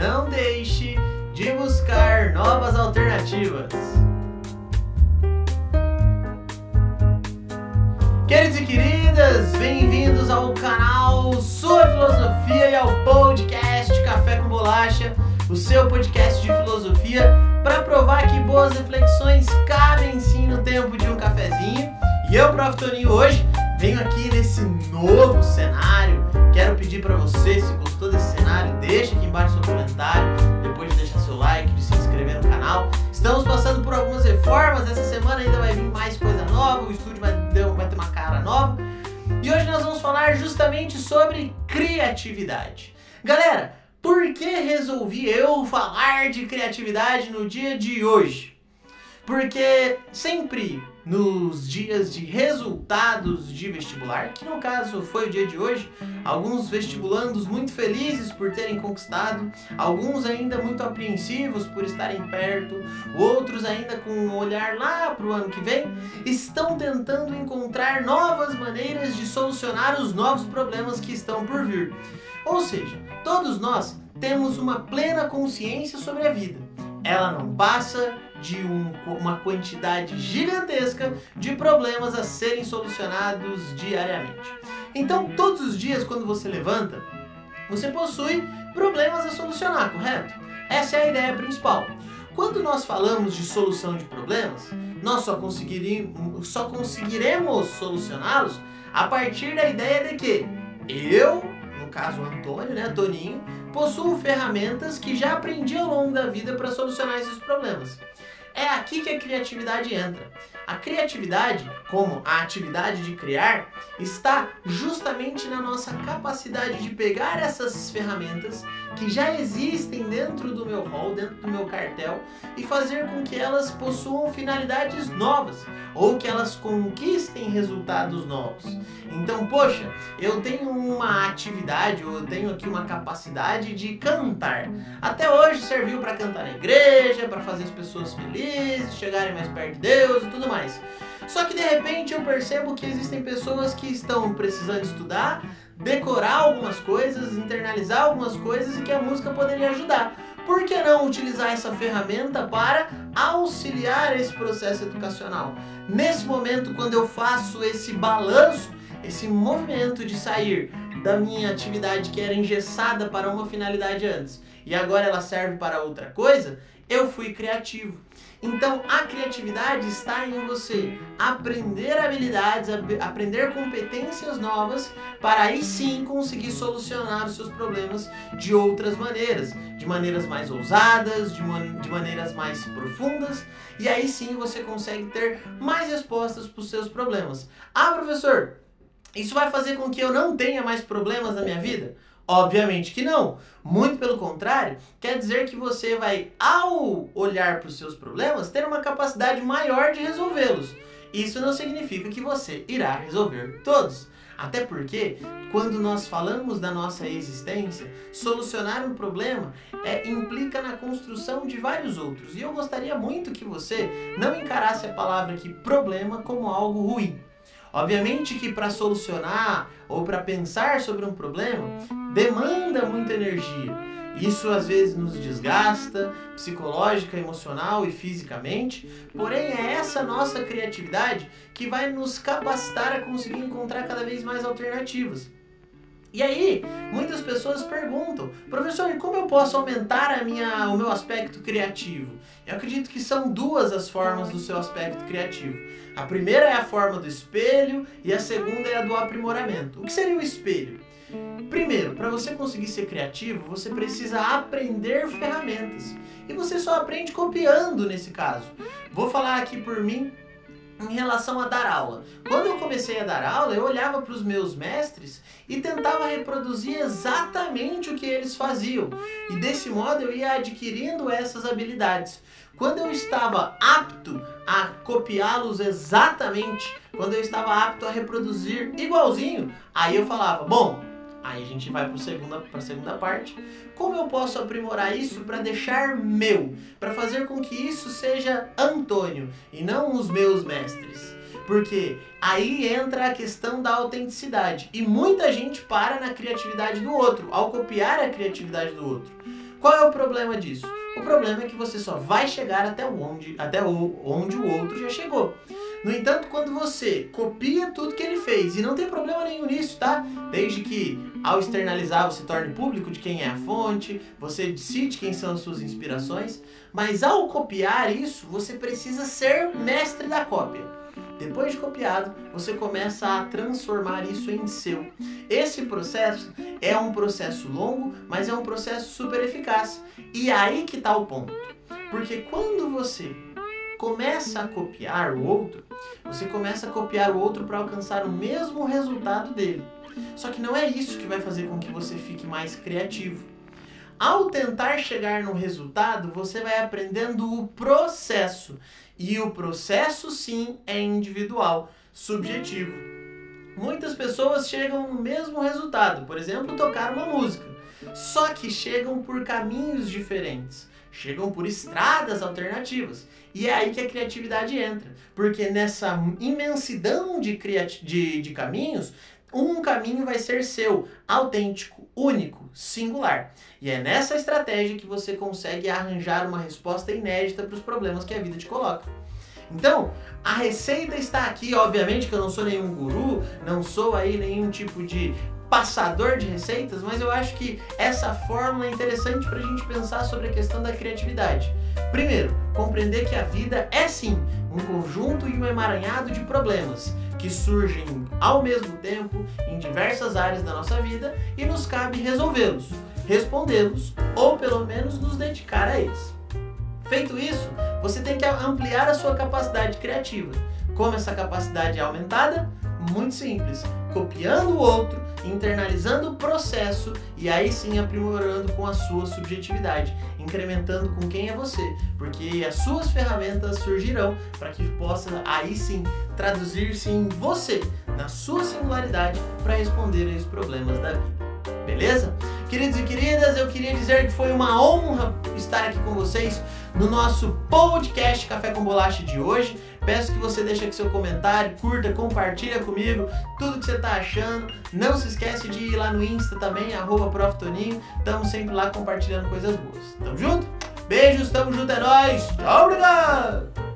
não deixe de buscar novas alternativas. Queridos e queridas, bem-vindos ao canal Sua Filosofia e ao podcast Café com Bolacha, o seu podcast de filosofia para provar que boas reflexões cabem sim no tempo de um cafezinho. E eu, Prof. Toninho, hoje venho aqui nesse novo cenário. Quero pedir para você, se gostou desse cenário, deixa aqui embaixo seu comentário, depois de deixar seu like, de se inscrever no canal. Estamos passando por algumas reformas, essa semana ainda vai vir mais coisa nova, o estúdio vai vai ter uma cara nova. E hoje nós vamos falar justamente sobre criatividade. Galera, por que resolvi eu falar de criatividade no dia de hoje? Porque sempre nos dias de resultados de vestibular, que no caso foi o dia de hoje, alguns vestibulandos muito felizes por terem conquistado, alguns ainda muito apreensivos por estarem perto, outros ainda com um olhar lá para o ano que vem, estão tentando encontrar novas maneiras de solucionar os novos problemas que estão por vir. Ou seja, todos nós temos uma plena consciência sobre a vida. Ela não passa de um, uma quantidade gigantesca de problemas a serem solucionados diariamente. Então, todos os dias, quando você levanta, você possui problemas a solucionar, correto? Essa é a ideia principal. Quando nós falamos de solução de problemas, nós só conseguiremos, só conseguiremos solucioná-los a partir da ideia de que eu, no caso Antônio, né, Toninho, possuo ferramentas que já aprendi ao longo da vida para solucionar esses problemas. É aqui que a criatividade entra. A criatividade, como a atividade de criar, está justamente na nossa capacidade de pegar essas ferramentas que já existem dentro do meu rol, dentro do meu cartel, e fazer com que elas possuam finalidades novas ou que elas conquistem resultados novos. Então, poxa, eu tenho uma atividade ou eu tenho aqui uma capacidade de cantar. Até hoje serviu para cantar na igreja, para fazer as pessoas felizes, chegarem mais perto de Deus e tudo mais mais. Só que de repente eu percebo que existem pessoas que estão precisando estudar, decorar algumas coisas, internalizar algumas coisas e que a música poderia ajudar. Por que não utilizar essa ferramenta para auxiliar esse processo educacional? Nesse momento, quando eu faço esse balanço, esse movimento de sair da minha atividade que era engessada para uma finalidade antes e agora ela serve para outra coisa, eu fui criativo. Então a criatividade está em você aprender habilidades, aprender competências novas para aí sim conseguir solucionar os seus problemas de outras maneiras, de maneiras mais ousadas, de, man de maneiras mais profundas, e aí sim você consegue ter mais respostas para os seus problemas. Ah, professor, isso vai fazer com que eu não tenha mais problemas na minha vida? Obviamente que não. Muito pelo contrário, quer dizer que você vai, ao olhar para os seus problemas, ter uma capacidade maior de resolvê-los. Isso não significa que você irá resolver todos. Até porque, quando nós falamos da nossa existência, solucionar um problema é, implica na construção de vários outros. E eu gostaria muito que você não encarasse a palavra aqui problema como algo ruim. Obviamente que para solucionar ou para pensar sobre um problema demanda muita energia. Isso às vezes nos desgasta psicológica, emocional e fisicamente, porém é essa nossa criatividade que vai nos capacitar a conseguir encontrar cada vez mais alternativas. E aí, muitas pessoas perguntam, professor, como eu posso aumentar a minha, o meu aspecto criativo? Eu acredito que são duas as formas do seu aspecto criativo. A primeira é a forma do espelho e a segunda é a do aprimoramento. O que seria o espelho? Primeiro, para você conseguir ser criativo, você precisa aprender ferramentas. E você só aprende copiando nesse caso. Vou falar aqui por mim em relação a dar aula. Quando eu comecei a dar aula, eu olhava para os meus mestres e tentava reproduzir exatamente o que eles faziam. E desse modo eu ia adquirindo essas habilidades. Quando eu estava apto a copiá-los exatamente, quando eu estava apto a reproduzir igualzinho, aí eu falava: bom, Aí a gente vai para segunda, a segunda parte. Como eu posso aprimorar isso para deixar meu? Para fazer com que isso seja Antônio e não os meus mestres. Porque aí entra a questão da autenticidade. E muita gente para na criatividade do outro, ao copiar a criatividade do outro. Qual é o problema disso? O problema é que você só vai chegar até onde, até onde o outro já chegou. No entanto, quando você copia tudo que ele fez, e não tem problema nenhum nisso, tá? Desde que ao externalizar você torne público de quem é a fonte, você decide quem são as suas inspirações, mas ao copiar isso, você precisa ser mestre da cópia. Depois de copiado, você começa a transformar isso em seu. Esse processo é um processo longo, mas é um processo super eficaz. E aí que está o ponto. Porque quando você começa a copiar o outro, você começa a copiar o outro para alcançar o mesmo resultado dele. Só que não é isso que vai fazer com que você fique mais criativo. Ao tentar chegar no resultado, você vai aprendendo o processo. E o processo, sim, é individual, subjetivo. Muitas pessoas chegam no mesmo resultado, por exemplo, tocar uma música. Só que chegam por caminhos diferentes, chegam por estradas alternativas. E é aí que a criatividade entra, porque nessa imensidão de, de, de caminhos, um caminho vai ser seu, autêntico, único, singular. E é nessa estratégia que você consegue arranjar uma resposta inédita para os problemas que a vida te coloca. Então, a receita está aqui, obviamente que eu não sou nenhum guru, não sou aí nenhum tipo de passador de receitas, mas eu acho que essa fórmula é interessante para a gente pensar sobre a questão da criatividade. Primeiro, compreender que a vida é sim um conjunto e um emaranhado de problemas que surgem ao mesmo tempo em diversas áreas da nossa vida e nos cabe resolvê-los, respondê-los ou pelo menos nos dedicar a eles. Feito isso, você tem que ampliar a sua capacidade criativa. Como essa capacidade é aumentada? Muito simples, copiando o outro, internalizando o processo e aí sim aprimorando com a sua subjetividade, incrementando com quem é você, porque as suas ferramentas surgirão para que possa aí sim traduzir-se em você, na sua singularidade, para responder aos problemas da vida. Beleza? Queridos e queridas, eu queria dizer que foi uma honra estar aqui com vocês no nosso podcast Café com Bolacha de hoje. Peço que você deixe aqui seu comentário, curta, compartilha comigo tudo que você está achando. Não se esquece de ir lá no Insta também, arroba Proftoninho. Estamos sempre lá compartilhando coisas boas. Tamo junto? Beijos, tamo junto, é nóis! Tchau, obrigado!